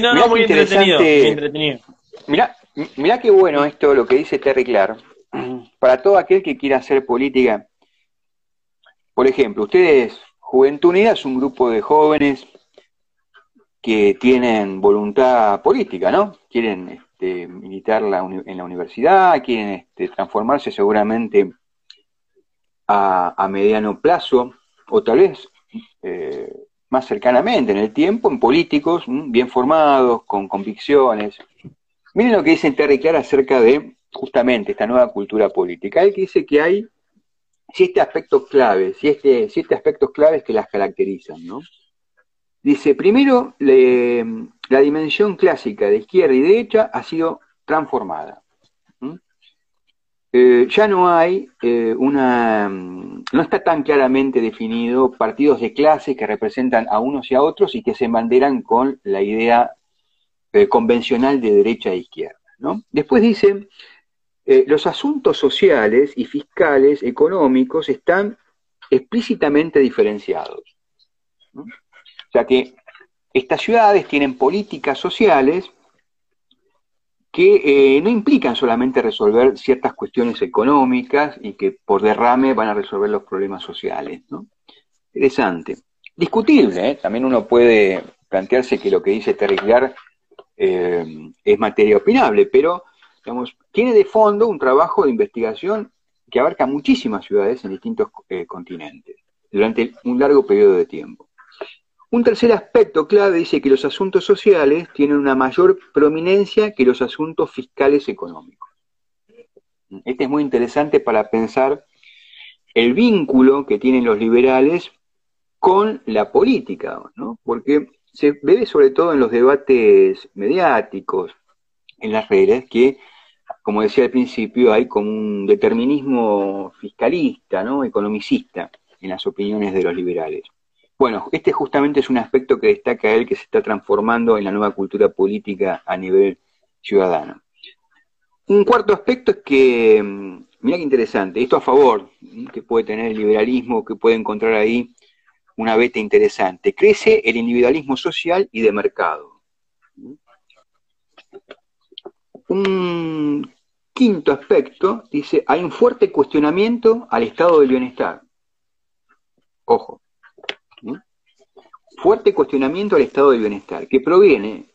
no, no, muy entretenido, muy entretenido. Mirá, mirá qué bueno esto, lo que dice Terry Clark. Para todo aquel que quiera hacer política. Por ejemplo, ustedes, Juventud Unida es un grupo de jóvenes que tienen voluntad política, ¿no? Quieren este, militar en la universidad, quieren este, transformarse seguramente a, mediano plazo, o tal vez eh, más cercanamente en el tiempo, en políticos bien formados, con convicciones. Miren lo que dice Terry Clark acerca de justamente esta nueva cultura política. Él dice que hay siete aspectos claves, siete, siete aspectos claves que las caracterizan, ¿no? Dice, primero, la dimensión clásica de izquierda y derecha ha sido transformada. Eh, ya no hay eh, una, no está tan claramente definido partidos de clase que representan a unos y a otros y que se banderan con la idea eh, convencional de derecha e izquierda. ¿no? Después dice, los asuntos sociales y fiscales, económicos, están explícitamente diferenciados. O sea que estas ciudades tienen políticas sociales que eh, no implican solamente resolver ciertas cuestiones económicas y que por derrame van a resolver los problemas sociales. Interesante. Discutible, ¿eh? también uno puede plantearse que lo que dice Terry Clark eh, es materia opinable, pero digamos, tiene de fondo un trabajo de investigación que abarca muchísimas ciudades en distintos continentes durante un largo periodo de tiempo. Un tercer aspecto clave dice que los asuntos sociales tienen una mayor prominencia que los asuntos fiscales económicos. Este es muy interesante para pensar el vínculo que tienen los liberales con la política, ¿no? porque se ve sobre todo en los debates mediáticos, en las redes, que, como decía al principio, hay como un determinismo fiscalista, ¿no? economicista en las opiniones de los liberales. Bueno, este justamente es un aspecto que destaca él que se está transformando en la nueva cultura política a nivel ciudadano. Un cuarto aspecto es que, mm, mira qué interesante, esto a favor que puede tener el liberalismo, que puede encontrar ahí una beta interesante. Crece el individualismo social y de mercado. Un quinto aspecto dice, hay un fuerte cuestionamiento al estado del bienestar. Ojo, fuerte cuestionamiento al estado del bienestar, que proviene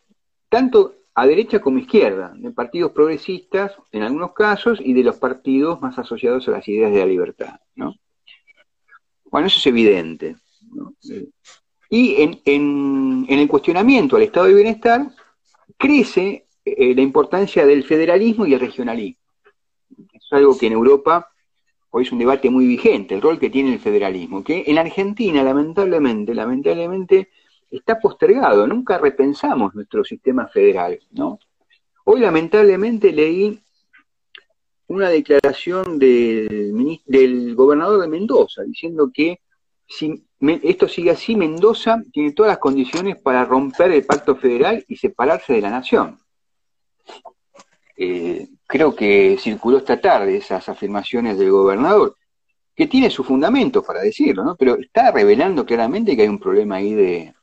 tanto a derecha como a izquierda, de partidos progresistas en algunos casos y de los partidos más asociados a las ideas de la libertad. ¿no? Bueno, eso es evidente. Y en, el cuestionamiento al estado del bienestar crece eh, la importancia del federalismo y el regionalismo. es algo que en Europa hoy es un debate muy vigente, el rol que tiene el federalismo, que en Argentina, lamentablemente, lamentablemente, está postergado, nunca repensamos nuestro sistema federal, ¿no? Hoy, lamentablemente, leí una declaración del, gobernador de Mendoza, diciendo que si esto sigue así, Mendoza tiene todas las condiciones para romper el pacto federal y separarse de la nación. Eh, creo que circuló esta tarde esas afirmaciones del gobernador, que tiene su fundamento para decirlo, ¿no? pero está revelando claramente que hay un problema ahí de,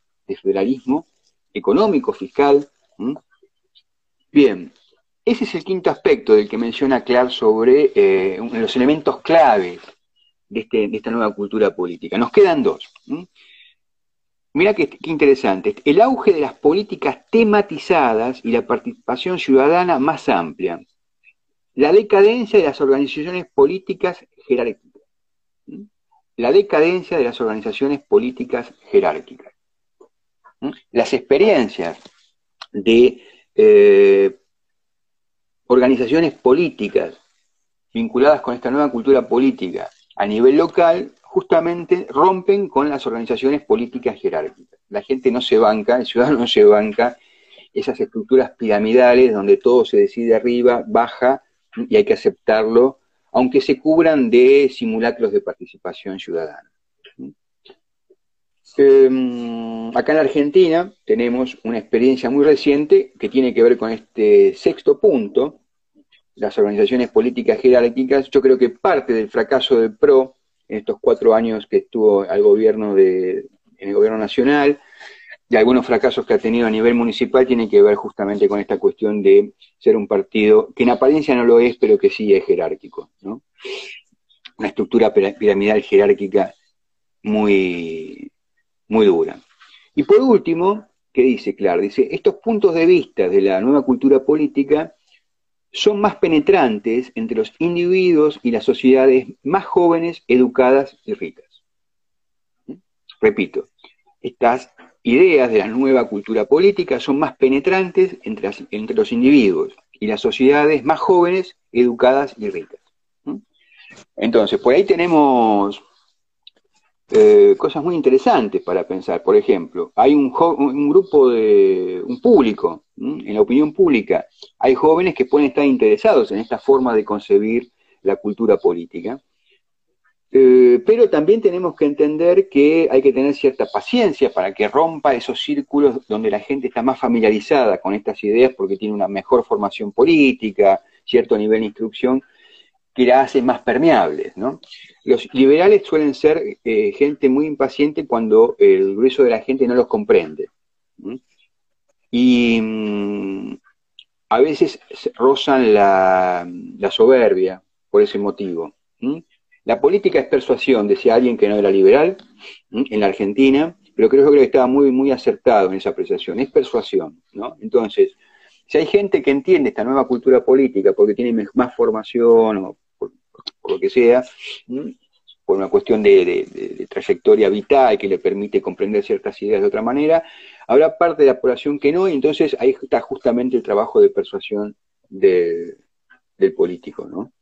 federalismo económico, fiscal. Bien, ese es el quinto aspecto del que menciona Clark sobre eh, los elementos claves de, este, de, esta nueva cultura política. Nos quedan dos. Mira qué, qué, interesante. El auge de las políticas tematizadas y la participación ciudadana más amplia la decadencia de las organizaciones políticas jerárquicas. La decadencia de las organizaciones políticas jerárquicas. Las experiencias de eh, organizaciones políticas vinculadas con esta nueva cultura política a nivel local justamente rompen con las organizaciones políticas jerárquicas. La gente no se banca, el ciudadano no se banca esas estructuras piramidales donde todo se decide arriba, baja, y hay que aceptarlo, aunque se cubran de simulacros de participación ciudadana. Em, acá en Argentina tenemos una experiencia muy reciente que tiene que ver con este sexto punto, las organizaciones políticas jerárquicas. Yo creo que parte del fracaso del PRO en estos cuatro años que estuvo al gobierno de, en el gobierno nacional de algunos fracasos que ha tenido a nivel municipal tiene que ver justamente con esta cuestión de ser un partido que en apariencia no lo es, pero que sí es jerárquico, ¿no? Una estructura piramidal jerárquica muy, muy dura. Y por último, ¿qué dice Clark? Dice, estos puntos de vista de la nueva cultura política son más penetrantes entre los individuos y las sociedades más jóvenes, educadas y ricas. Repito, estas ideas de la nueva cultura política son más penetrantes entre, entre los individuos y las sociedades más jóvenes, educadas y ricas. Entonces, por ahí tenemos eh, cosas muy interesantes para pensar. Por ejemplo, hay un, un grupo de, un público, en la opinión pública, hay jóvenes que pueden estar interesados en esta forma de concebir la cultura política. Eh, pero también tenemos que entender que hay que tener cierta paciencia para que rompa esos círculos donde la gente está más familiarizada con estas ideas porque tiene una mejor formación política, cierto nivel de instrucción, que la hace más permeables. ¿no? Los liberales suelen ser eh, gente muy impaciente cuando el grueso de la gente no los comprende. Y mm, a veces rozan la, soberbia por ese motivo. La política es persuasión, decía alguien que no era liberal en la Argentina, pero creo, que estaba muy, muy acertado en esa apreciación. Es persuasión, ¿no? Entonces, si hay gente que entiende esta nueva cultura política porque tiene más formación o por, lo que sea, por una cuestión de, trayectoria vital que le permite comprender ciertas ideas de otra manera, habrá parte de la población que no, y entonces ahí está justamente el trabajo de persuasión del político, ¿no?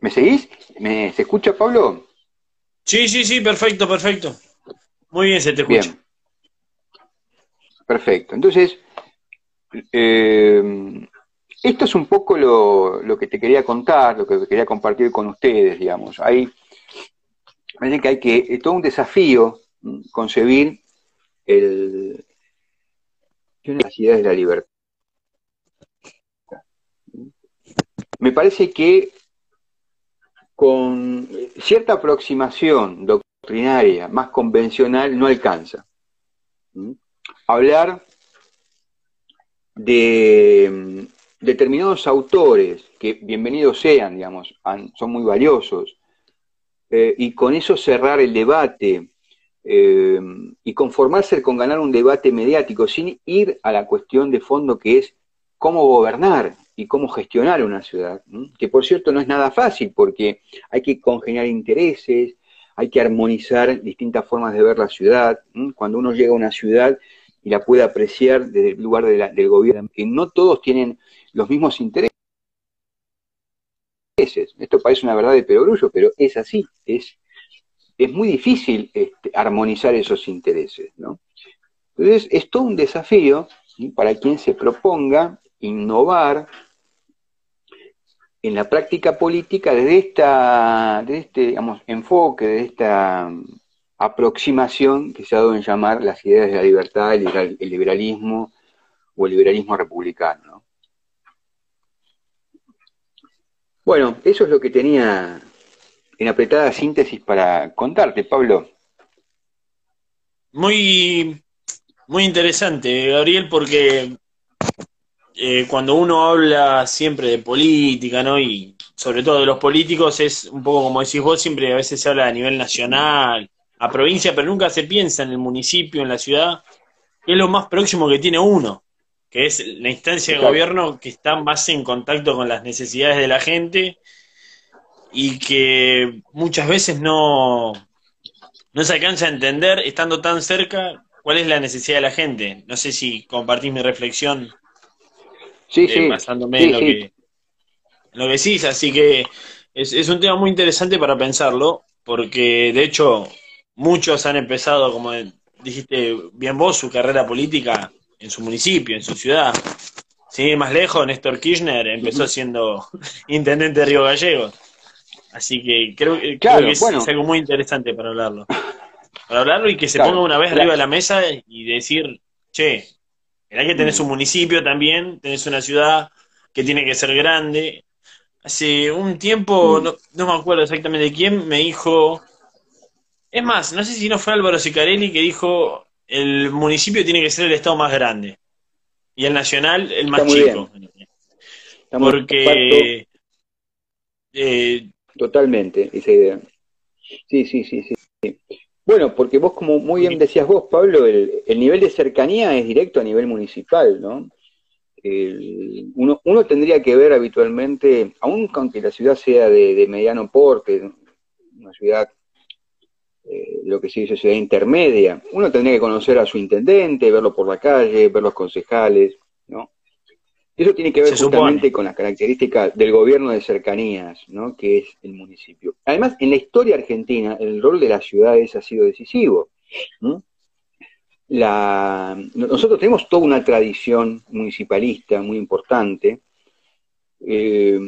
¿Me seguís? ¿Me, ¿Se escucha, Pablo? Sí, sí, sí, perfecto, perfecto. Muy bien, se te escucha. Bien. Perfecto. Entonces, eh, esto es un poco lo, que te quería contar, lo que quería compartir con ustedes, digamos. Hay, parece que hay que, es todo un desafío concebir el, las ideas de la libertad. Me parece que con cierta aproximación doctrinaria más convencional no alcanza. ¿Mm? Hablar de mm, determinados autores, que bienvenidos sean, digamos, son muy valiosos, eh, y con eso cerrar el debate eh, y conformarse con ganar un debate mediático sin ir a la cuestión de fondo que es cómo gobernar y cómo gestionar una ciudad, que por cierto no es nada fácil porque hay que congeniar intereses, hay que armonizar distintas formas de ver la ciudad. Cuando uno llega a una ciudad y la puede apreciar desde el lugar del gobierno, que no todos tienen los mismos intereses. Esto parece una verdad de perogrullo, pero es así, es, es muy difícil este, armonizar esos intereses. Entonces, es todo un desafío para quien se proponga innovar en la práctica política desde, esta, de este enfoque, de esta mm, aproximación que se ha dado en llamar las ideas de la libertad, el, liberalismo o el liberalismo republicano. Bueno, eso es lo que tenía en apretada síntesis para contarte, Pablo. Muy, muy interesante, Gabriel, porque eh, cuando uno habla siempre de política, ¿no? Y sobre todo de los políticos, es un poco como decís vos, siempre a veces se habla a nivel nacional, a provincia, pero nunca se piensa en el municipio, en la ciudad, que es lo más próximo que tiene uno, que es la instancia de gobierno que está más en contacto con las necesidades de la gente y que muchas veces no, no se alcanza a entender, estando tan cerca, cuál es la necesidad de la gente. No sé si compartís mi reflexión Sí, sí. Basándome en, lo Que, lo decís, así que es, un tema muy interesante para pensarlo, porque de hecho muchos han empezado, como dijiste bien vos, su carrera política en su municipio, en su ciudad. Sí, más lejos, Néstor Kirchner empezó siendo intendente de Río Gallegos. Así que creo, que es, algo muy interesante para hablarlo. Para hablarlo y que se ponga una vez arriba de la mesa y decir, che, Mirá que tenés un municipio también, tenés una ciudad que tiene que ser grande. Hace un tiempo, mm. no, me acuerdo exactamente quién, me dijo. Es más, no sé si no fue Álvaro Sicarelli que dijo: el municipio tiene que ser el estado más grande y el nacional el más chico. Porque. Eh, Totalmente, esa idea. Sí, sí, sí, sí. Bueno, porque vos, como muy bien decías vos, Pablo, el, nivel de cercanía es directo a nivel municipal, ¿no? uno, uno, tendría que ver habitualmente, aun aunque la ciudad sea de, mediano porte, una ciudad, eh, lo que se dice ciudad intermedia, uno tendría que conocer a su intendente, verlo por la calle, ver los concejales. Eso tiene que ver justamente con las características del gobierno de cercanías, ¿no? que es el municipio. Además, en la historia argentina, el rol de las ciudades ha sido decisivo. La, nosotros tenemos toda una tradición municipalista muy importante. Eh,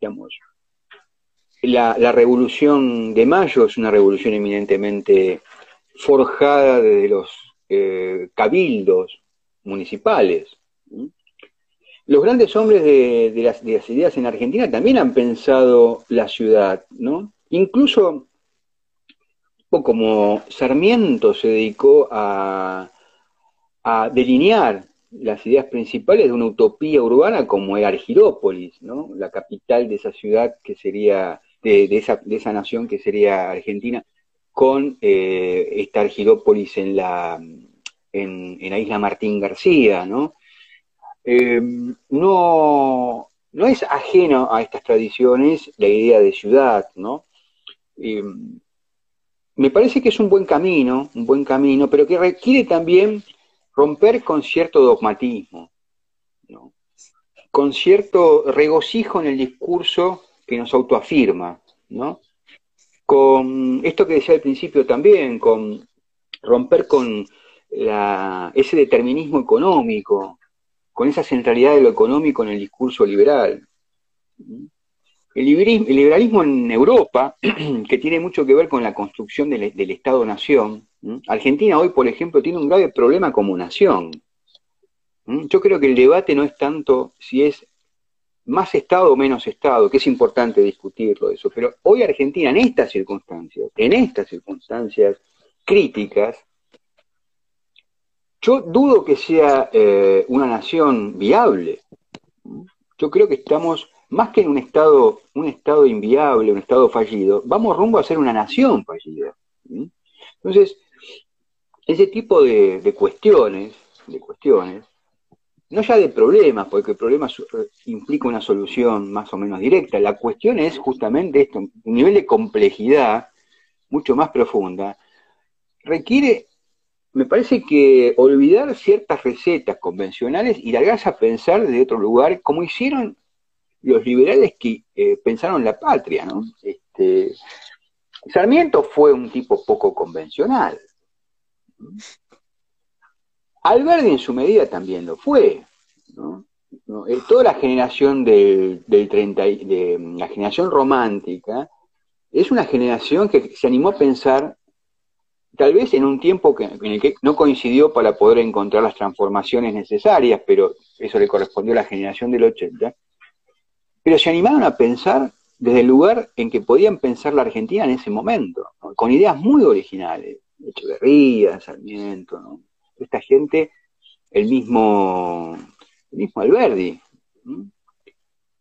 digamos, la, la, revolución de mayo es una revolución eminentemente forjada desde los eh, cabildos municipales. Los grandes hombres de, las, ideas en Argentina también han pensado la ciudad, ¿no? Incluso como Sarmiento se dedicó a, delinear las ideas principales de una utopía urbana como era Argirópolis, ¿no? La capital de esa ciudad que sería, de, esa, de esa, nación que sería Argentina, con eh, esta Argirópolis en la, en la isla Martín García, ¿no? Eh, no, no es ajeno a estas tradiciones la idea de ciudad, ¿no? Eh, me parece que es un buen camino, un buen camino, pero que requiere también romper con cierto dogmatismo, ¿no? con cierto regocijo en el discurso que nos autoafirma, ¿no? Con esto que decía al principio también, con romper con ese determinismo económico, con esa centralidad de lo económico en el discurso liberal. El liberalismo, en Europa, que tiene mucho que ver con la construcción del, Estado-nación, Argentina hoy, por ejemplo, tiene un grave problema como nación. Yo creo que el debate no es tanto si es más Estado o menos Estado, que es importante discutirlo eso, pero hoy Argentina en estas circunstancias, en estas circunstancias críticas, yo dudo que sea eh, una nación viable. Yo creo que estamos, más que en un estado, un estado inviable, un estado fallido, vamos rumbo a ser una nación fallida. Entonces, ese tipo de, cuestiones, de cuestiones, no ya de problemas, porque el problema implica una solución más o menos directa. La cuestión es justamente esto, un nivel de complejidad mucho más profunda, requiere me parece que olvidar ciertas recetas convencionales y largarse a pensar de otro lugar, como hicieron los liberales que eh, pensaron la patria, ¿no? Este, Sarmiento fue un tipo poco convencional. Alberdi en su medida también lo fue. ¿no? Eh, toda la generación del, del 30, de la generación romántica es una generación que se animó a pensar tal vez en un tiempo en el que no coincidió para poder encontrar las transformaciones necesarias, pero eso le correspondió a la generación del 80, pero se animaron a pensar desde el lugar en que podían pensar la Argentina en ese momento, con ideas muy originales, Echeverría, Sarmiento, ¿no? esta gente, el mismo, el mismo Alberdi.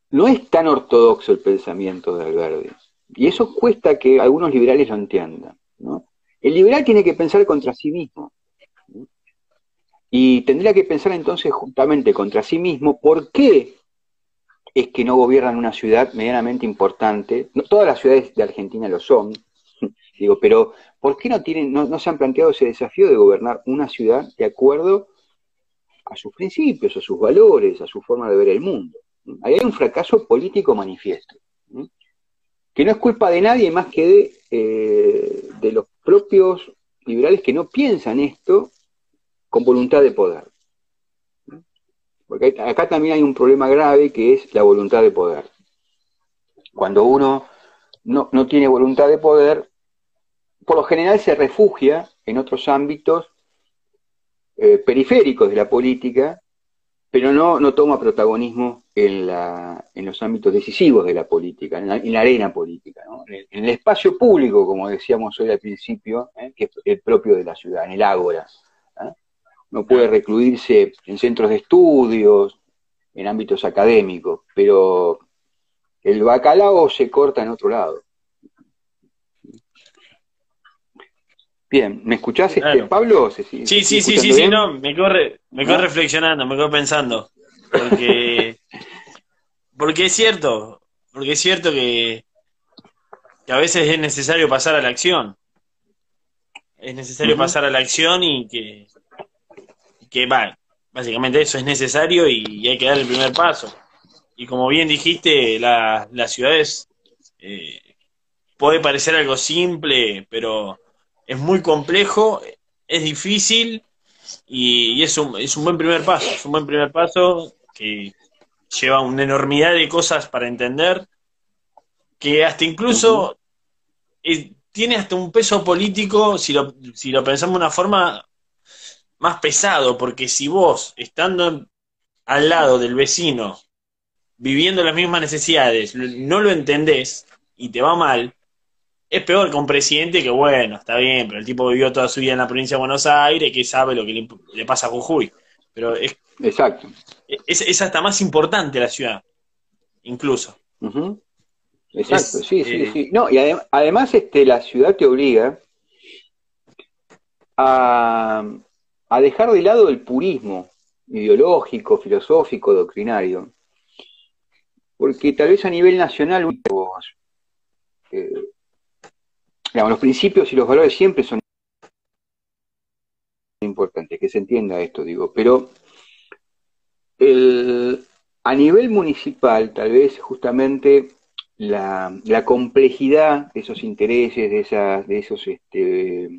¿no? es tan ortodoxo el pensamiento de Alberdi, y eso cuesta que algunos liberales lo entiendan. ¿no? El liberal tiene que pensar contra sí mismo. Y tendría que pensar entonces justamente contra sí mismo por qué es que no gobiernan una ciudad medianamente importante. No, todas las ciudades de Argentina lo son, digo, pero ¿por qué no, tienen, no, se han planteado ese desafío de gobernar una ciudad de acuerdo a sus principios, a sus valores, a su forma de ver el mundo? Ahí hay un fracaso político manifiesto, que no es culpa de nadie más que de, eh, de los propios liberales que no piensan esto con voluntad de poder. Porque acá también hay un problema grave que es la voluntad de poder. Cuando uno no, tiene voluntad de poder, por lo general se refugia en otros ámbitos eh, periféricos de la política pero no, no toma protagonismo en, la, en los ámbitos decisivos de la política, en la, arena política, en, el, espacio público, como decíamos hoy al principio, ¿eh? que es el propio de la ciudad, en el ágora. ¿eh? No puede recluirse en centros de estudios, en ámbitos académicos, pero el bacalao se corta en otro lado. Bien, ¿me escuchás, este, Pablo? Sí, sí, sí, sí, sí, no, me corre, me corre reflexionando, me corre pensando. Porque, porque es cierto, porque es cierto que, que a veces es necesario pasar a la acción. Es necesario pasar a la acción y que, que va, básicamente eso es necesario y, hay que dar el primer paso. Y como bien dijiste, la, las ciudades eh, puede parecer algo simple, pero es muy complejo, es difícil y, es, un, es un buen primer paso, es un buen primer paso que lleva una enormidad de cosas para entender, que hasta incluso tiene hasta un peso político, si lo, si lo pensamos de una forma más pesado, porque si vos, estando al lado del vecino, viviendo las mismas necesidades, no lo entendés y te va mal, es peor que un presidente que, bueno, está bien, pero el tipo vivió toda su vida en la provincia de Buenos Aires, que sabe lo que le, pasa a Jujuy. Pero es, Exacto. Es, hasta más importante la ciudad, incluso. Exacto, sí, sí, eh, sí. No, y además este, la ciudad te obliga a, a dejar de lado el purismo ideológico, filosófico, doctrinario. Porque tal vez a nivel nacional, eh, los principios y los valores siempre son importantes, que se entienda esto, digo, pero a nivel municipal, tal vez justamente la, complejidad de esos intereses, de, esas, de esos, este,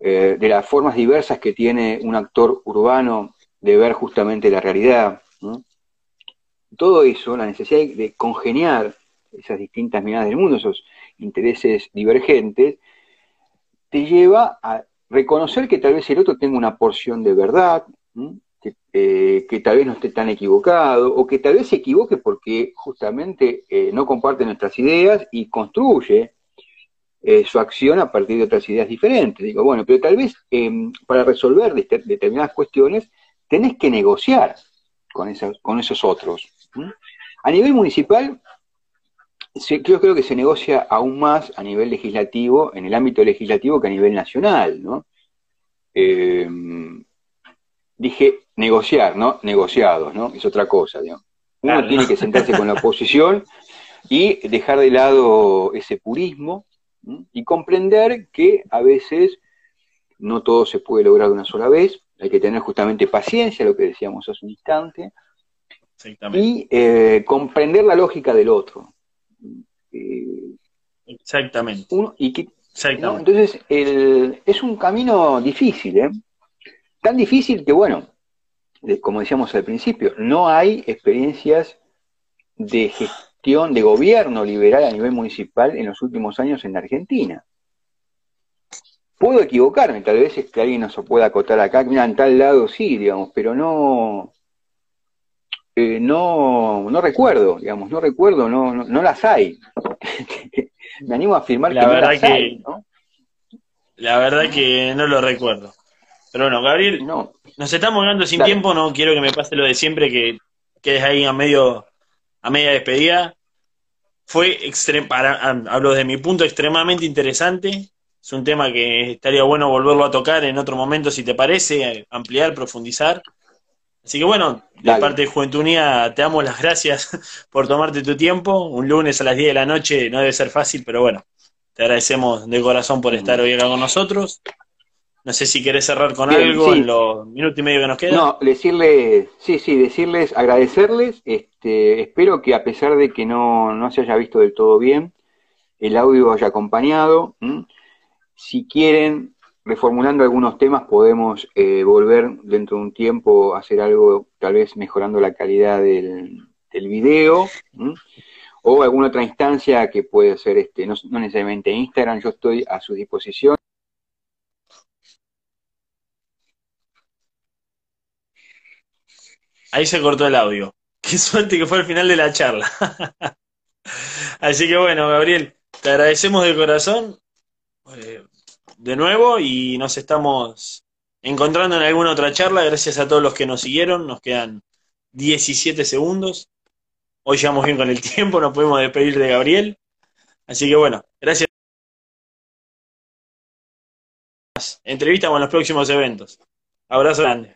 eh, de las formas diversas que tiene un actor urbano de ver justamente la realidad, todo eso, la necesidad de congeniar esas distintas miradas del mundo, esos intereses divergentes, te lleva a reconocer que tal vez el otro tenga una porción de verdad, eh, que, tal vez no esté tan equivocado, o que tal vez se equivoque porque justamente eh, no comparte nuestras ideas y construye eh, su acción a partir de otras ideas diferentes. Digo, bueno, pero tal vez em, para resolver determinadas cuestiones tenés que negociar con, esos otros. A nivel municipal, yo creo que se negocia aún más a nivel legislativo, en el ámbito legislativo, que a nivel nacional, ¿no? Eh, dije negociar, ¿no? Negociados, ¿no? Es otra cosa, digamos. Uno tiene que sentarse con la oposición y dejar de lado ese purismo y comprender que a veces no todo se puede lograr de una sola vez, hay que tener justamente paciencia, lo que decíamos hace un instante, y eh, comprender la lógica del otro. Exactamente. y Entonces, es un camino difícil, ¿eh? Tan difícil que, bueno, como decíamos al principio, no hay experiencias de gestión, de gobierno liberal a nivel municipal en los últimos años en Argentina. Puedo equivocarme, tal vez es que alguien nos pueda acotar acá, mira, en tal lado sí, digamos, pero no, eh, no, no recuerdo, digamos, no recuerdo, no, no, las hay. Me animo a afirmar la que verdad no las que, hay, La verdad que no lo recuerdo. Pero bueno, Gabriel, no. nos estamos ganando sin tiempo, no quiero que me pase lo de siempre, que quedes ahí a medio, a media despedida. Fue para, hablo de mi punto extremadamente interesante. Es un tema que estaría bueno volverlo a tocar en otro momento, si te parece, ampliar, profundizar. Así que bueno, de parte de Juventud Unida te damos las gracias por tomarte tu tiempo. Un lunes a las 10 de la noche no debe ser fácil, pero bueno, te agradecemos de corazón por estar hoy acá con nosotros. No sé si querés cerrar con algo en los minutos y medio que nos quedan. No, decirles, sí, sí, decirles, agradecerles. Este, espero que a pesar de que no, no se haya visto del todo bien, el audio haya acompañado. Si quieren reformulando algunos temas podemos eh, volver dentro de un tiempo a hacer algo, tal vez mejorando la calidad del, del video, o alguna otra instancia que puede ser, este, no, necesariamente Instagram, yo estoy a su disposición. Ahí se cortó el audio. Qué suerte que fue el final de la charla. Así que bueno, Gabriel, te agradecemos de corazón. Eh, de nuevo y nos estamos encontrando en alguna otra charla. Gracias a todos los que nos siguieron. Nos quedan 17 segundos. Hoy llevamos bien con el tiempo, nos podemos despedir de Gabriel. Así que bueno, gracias. entrevistas o en los próximos eventos. Abrazo grande.